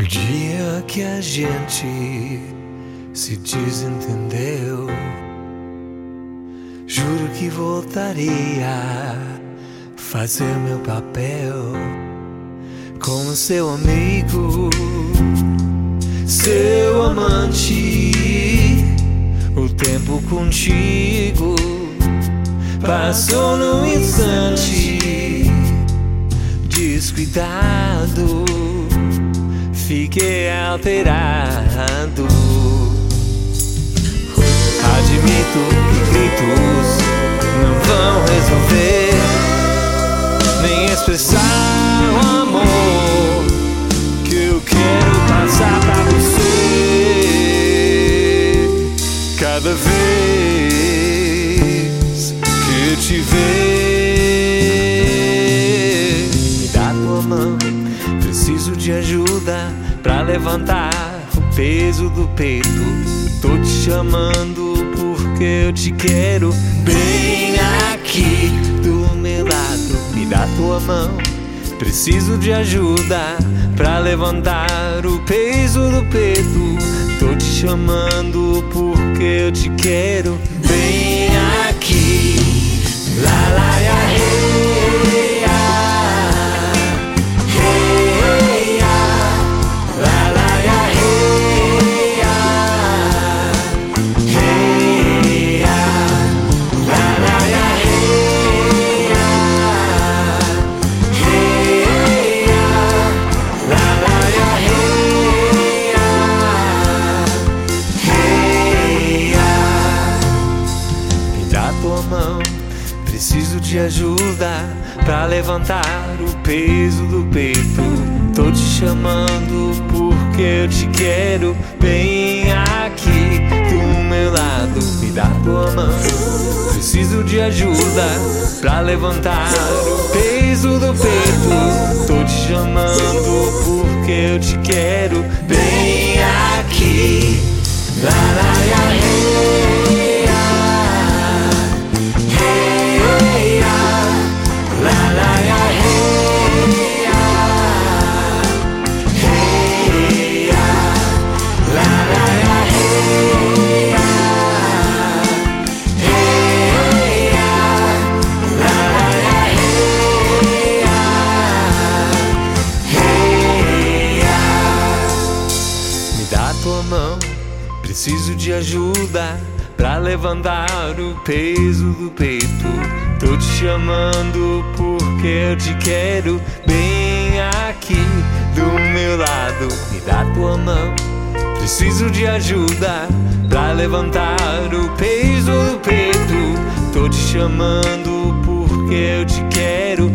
O dia que a gente se desentendeu, juro que voltaria a fazer meu papel como seu amigo, seu amante. O tempo contigo passou num instante descuidado fiquei alterado. Admito ajuda pra levantar o peso do peito. Tô te chamando porque eu te quero bem aqui do meu lado. Me dá tua mão, preciso de ajuda pra levantar o peso do peito. Tô te chamando porque eu te quero bem aqui. Preciso de ajuda pra levantar o peso do peito. Tô te chamando porque eu te quero bem aqui do meu lado. Me dá tua mão, preciso de ajuda pra levantar o peso do peito. Tô te chamando porque eu te quero bem aqui. Preciso de ajuda pra levantar o peso do peito. Tô te chamando porque eu te quero bem aqui do meu lado. Me dá tua mão, preciso de ajuda pra levantar o peso do peito. Tô te chamando porque eu te quero